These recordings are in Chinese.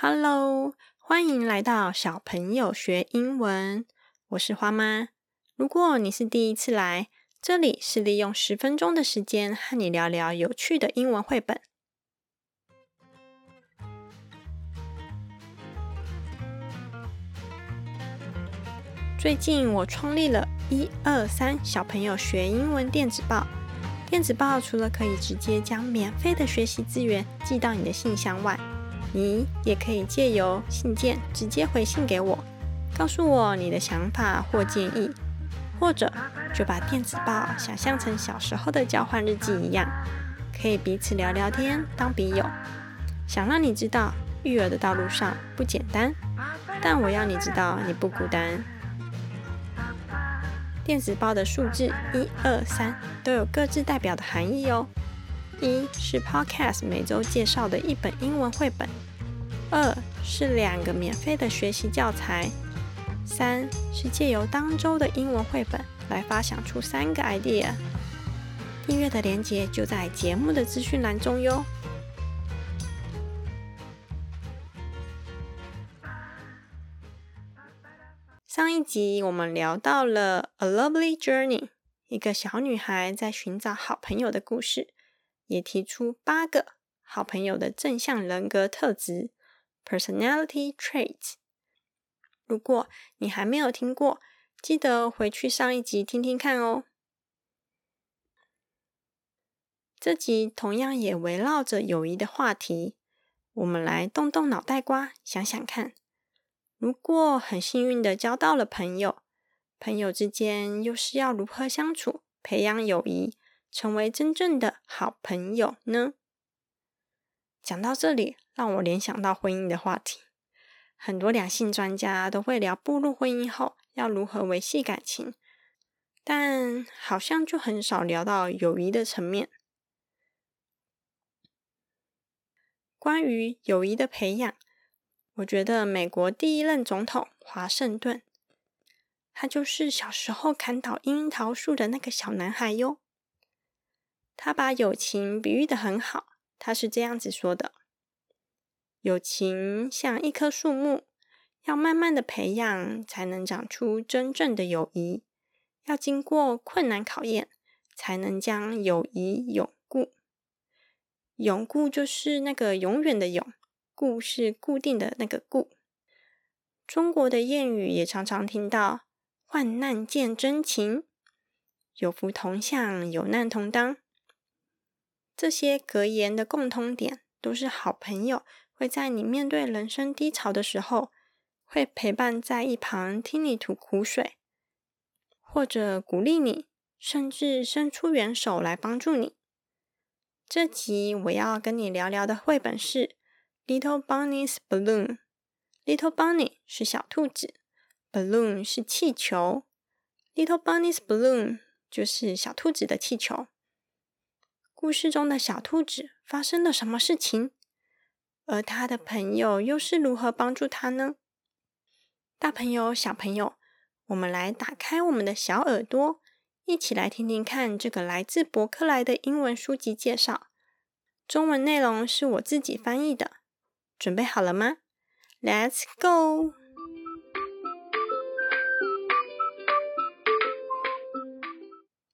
Hello，欢迎来到小朋友学英文。我是花妈。如果你是第一次来，这里是利用十分钟的时间和你聊聊有趣的英文绘本。最近我创立了一二三小朋友学英文电子报。电子报除了可以直接将免费的学习资源寄到你的信箱外，你也可以借由信件直接回信给我，告诉我你的想法或建议，或者就把电子报想象成小时候的交换日记一样，可以彼此聊聊天，当笔友。想让你知道，育儿的道路上不简单，但我要你知道，你不孤单。电子报的数字一二三都有各自代表的含义哦。一是 Podcast 每周介绍的一本英文绘本，二是两个免费的学习教材，三是借由当周的英文绘本来发想出三个 idea。订阅的链接就在节目的资讯栏中哟。上一集我们聊到了《A Lovely Journey》，一个小女孩在寻找好朋友的故事，也提出八个好朋友的正向人格特质 （Personality Traits）。如果你还没有听过，记得回去上一集听听看哦。这集同样也围绕着友谊的话题，我们来动动脑袋瓜，想想看。如果很幸运的交到了朋友，朋友之间又是要如何相处、培养友谊，成为真正的好朋友呢？讲到这里，让我联想到婚姻的话题。很多两性专家都会聊步入婚姻后要如何维系感情，但好像就很少聊到友谊的层面。关于友谊的培养。我觉得美国第一任总统华盛顿，他就是小时候砍倒樱桃树的那个小男孩哟。他把友情比喻的很好，他是这样子说的：友情像一棵树木，要慢慢的培养，才能长出真正的友谊；要经过困难考验，才能将友谊永固。永固就是那个永远的永。固是固定的那个固。中国的谚语也常常听到“患难见真情”，“有福同享，有难同当”。这些格言的共通点，都是好朋友会在你面对人生低潮的时候，会陪伴在一旁听你吐苦水，或者鼓励你，甚至伸出援手来帮助你。这集我要跟你聊聊的绘本是。Little Bunny's Balloon。Little Bunny 是小兔子，Balloon 是气球。Little Bunny's Balloon 就是小兔子的气球。故事中的小兔子发生了什么事情？而他的朋友又是如何帮助他呢？大朋友、小朋友，我们来打开我们的小耳朵，一起来听听看这个来自博客来的英文书籍介绍。中文内容是我自己翻译的。准备好了吗？Let's go！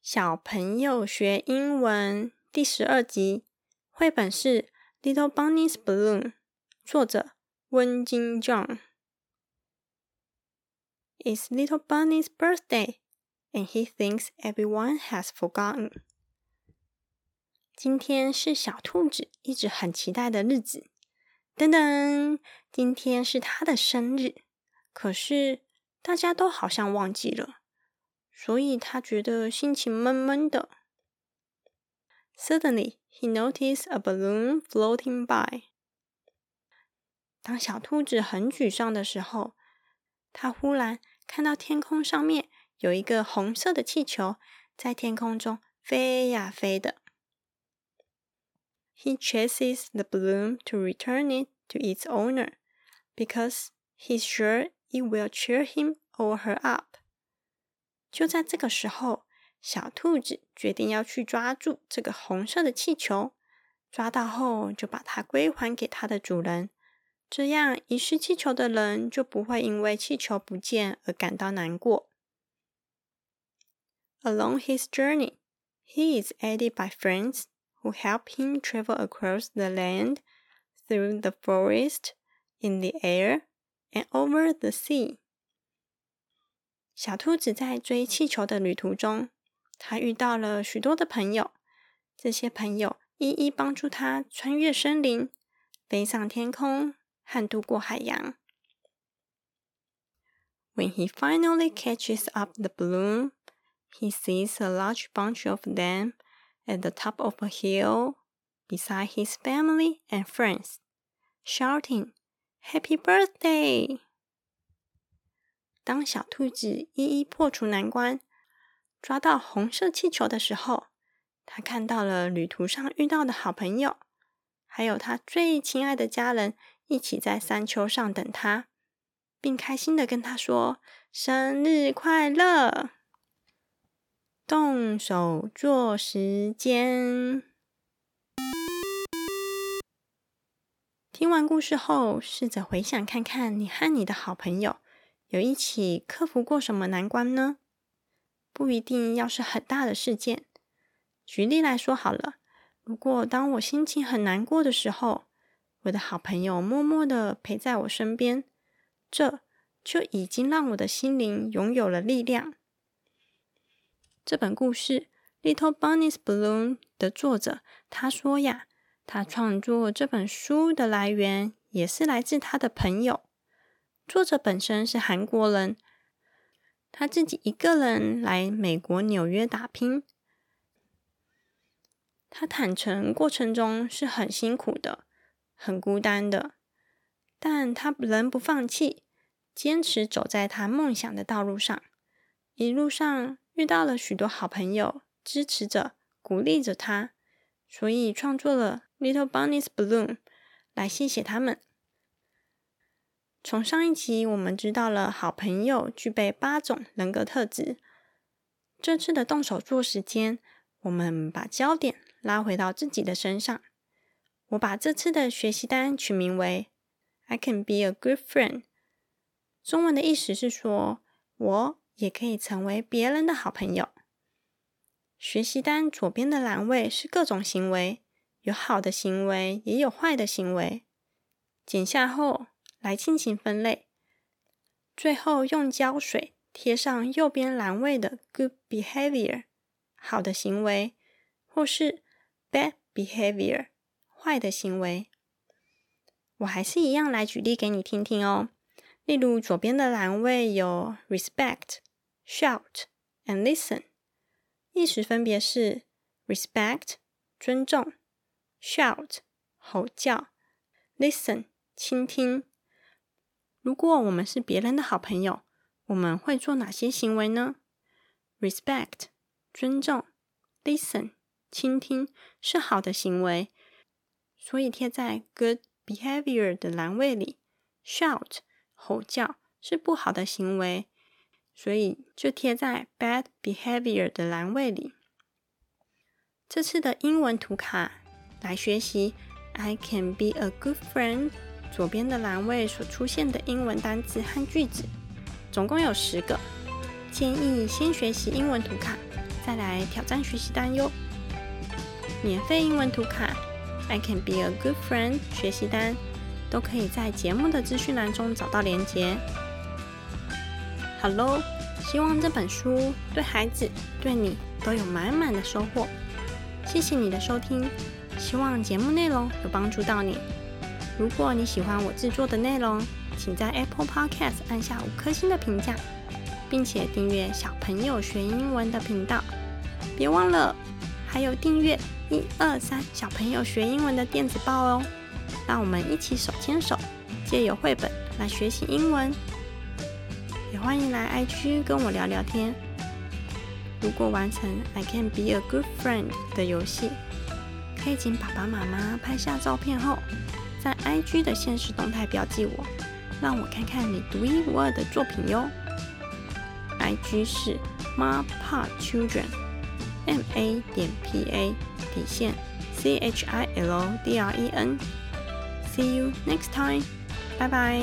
小朋友学英文第十二集，绘本是《Little Bunny's Balloon》，作者温金 John。It's Little Bunny's birthday, and he thinks everyone has forgotten。今天是小兔子一直很期待的日子。等等，今天是他的生日，可是大家都好像忘记了，所以他觉得心情闷闷的。Suddenly, he noticed a balloon floating by. 当小兔子很沮丧的时候，他忽然看到天空上面有一个红色的气球在天空中飞呀飞的。He chases the balloon to return it to its owner because he's sure it will cheer him or her up. 就在这个时候， 小兔子决定要去抓住这个红色的气球，抓到后就把它归还给它的主人，这样遗失气球的人就不会因为气球不见而感到难过。Along his journey, he is aided by friends who help him travel across the land, through the forest, in the air, and over the sea. 小兔子在追气球的旅途中，他遇到了许多的朋友。这些朋友一一帮助他穿越森林、飞上天空和渡过海洋。When he finally catches up the balloon, he sees a large bunch of them at the top of a hill beside his family and friends, shouting, Happy birthday! 当小兔子一一破除难关，抓到红色气球的时候，他看到了旅途上遇到的好朋友，还有他最亲爱的家人一起在山丘上等他，并开心的跟他说：“生日快乐！”动手做时间。听完故事后，试着回想看看，你和你的好朋友有一起克服过什么难关呢？不一定要是很大的事件。举例来说好了，如果当我心情很难过的时候，我的好朋友默默的陪在我身边，这就已经让我的心灵拥有了力量。这本故事《Little Bunny's Balloon》的作者他说呀，他创作这本书的来源也是来自他的朋友。作者本身是韩国人，他自己一个人来美国纽约打拼。他坦诚过程中是很辛苦的，很孤单的，但他仍不放弃，坚持走在他梦想的道路上，一路上。遇到了许多好朋友，支持着、鼓励着他，所以创作了《Little Bunny's Balloon》来谢谢他们。从上一集我们知道了好朋友具备八种人格特质。这次的动手做时间，我们把焦点拉回到自己的身上。我把这次的学习单取名为 “I can be a good friend”，中文的意思是说，我。也可以成为别人的好朋友。学习单左边的栏位是各种行为，有好的行为，也有坏的行为。剪下后来进行分类，最后用胶水贴上右边栏位的 Good behavior 好的行为，或是 Bad behavior 坏的行为。我还是一样来举例给你听听哦。例如左边的栏位有 Respect。Shout and listen，意思分别是：respect 尊重，shout 吼叫，listen 倾听。如果我们是别人的好朋友，我们会做哪些行为呢？Respect 尊重，listen 倾听是好的行为，所以贴在 good behavior 的栏位里。Shout 吼叫是不好的行为。所以就贴在 bad behavior 的栏位里。这次的英文图卡来学习 I can be a good friend 左边的栏位所出现的英文单词和句子，总共有十个。建议先学习英文图卡，再来挑战学习单哟。免费英文图卡 I can be a good friend 学习单都可以在节目的资讯栏中找到连结。好喽希望这本书对孩子、对你都有满满的收获。谢谢你的收听，希望节目内容有帮助到你。如果你喜欢我制作的内容，请在 Apple Podcast 按下五颗星的评价，并且订阅小朋友学英文的频道。别忘了还有订阅一二三小朋友学英文的电子报哦。让我们一起手牵手，借由绘本来学习英文。也欢迎来 IG 跟我聊聊天。如果完成 I can be a good friend 的游戏，可以请爸爸妈妈拍下照片后，IG 的现实动态标记我，让我看看你独一无二的作品哟。IG 是 Mapa Children，M A 点 P A 底线 C H I L D R E N。See you next time. 拜拜。